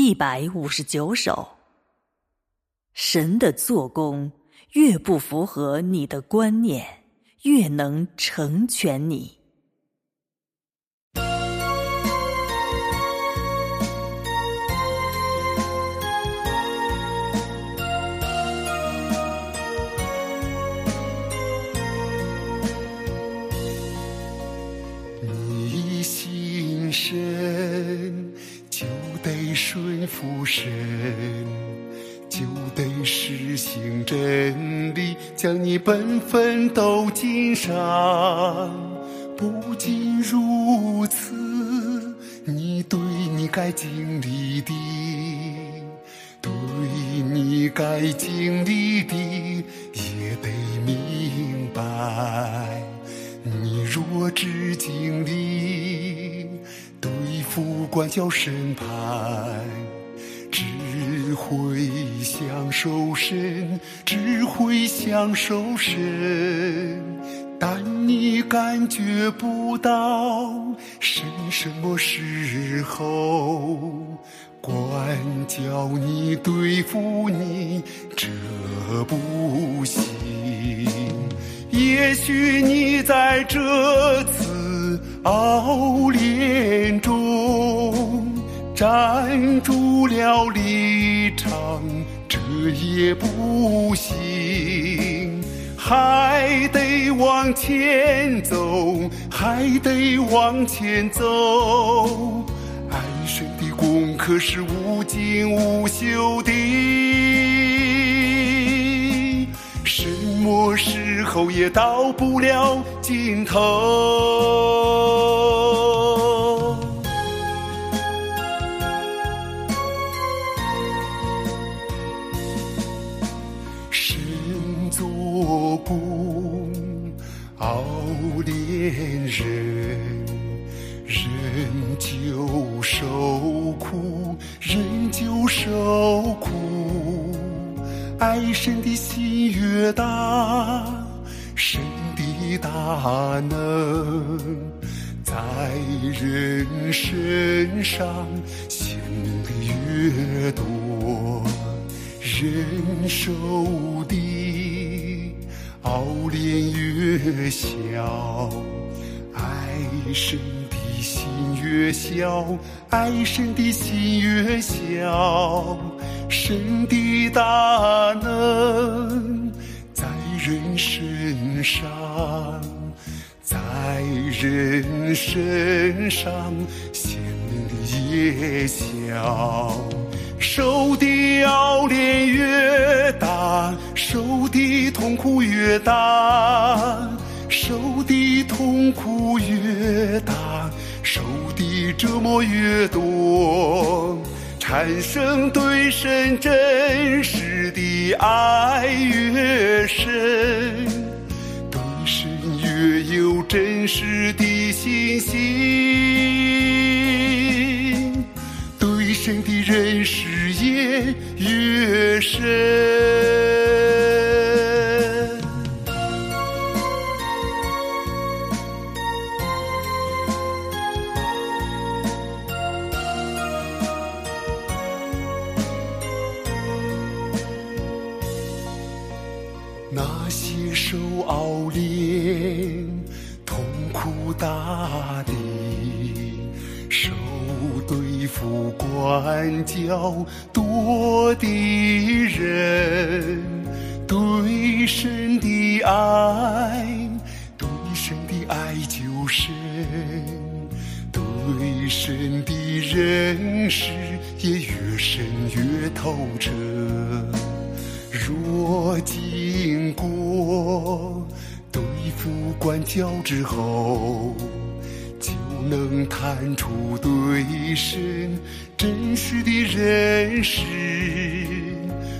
一百五十九首。神的做工越不符合你的观念，越能成全你。顺服神，就得实行真理，将你本分都尽上。不仅如此，你对你该经历的，对你该经历的，也得明白。你若只经历对付管教审判，会享受神，只会享受神，但你感觉不到神什么时候管教你、对付你，这不行。也许你在这次熬炼中站住了立场，这也不行，还得往前走，还得往前走。爱神的功课是无尽无休的。什么时候也到不了尽头。工熬炼人，人就受苦，人就受苦。爱神的心越大，神的大能在人身上显得越多，人受的熬炼越小，爱神的心越小，爱神的心越小。神的大能在人身上，在人身上显明的也小。受的熬炼越大，受的痛苦越大，受的痛苦越大，受的折磨越多。产生对神真实的爱越深，对神越有真实的信心，认识也越深。那些受熬炼、痛苦大的，对付管教多的人，对神的爱，对神的爱就深，对神的认识也越深越透彻。若经过对付管教之后，能探出对身真实的认识。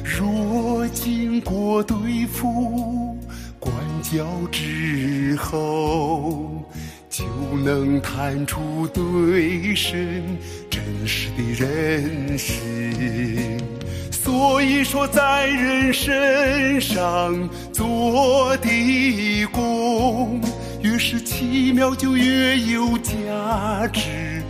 若经过对付管教之后，就能探出对身真实的认识。所以说，在人身上做的工，越是奇妙，就越有价值、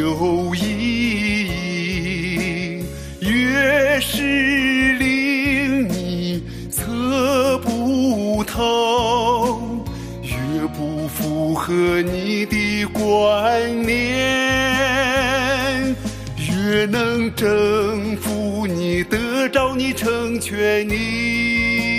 有意义；越是令你测不透，越不符合你的观念，越能征服你、得着你、成全你。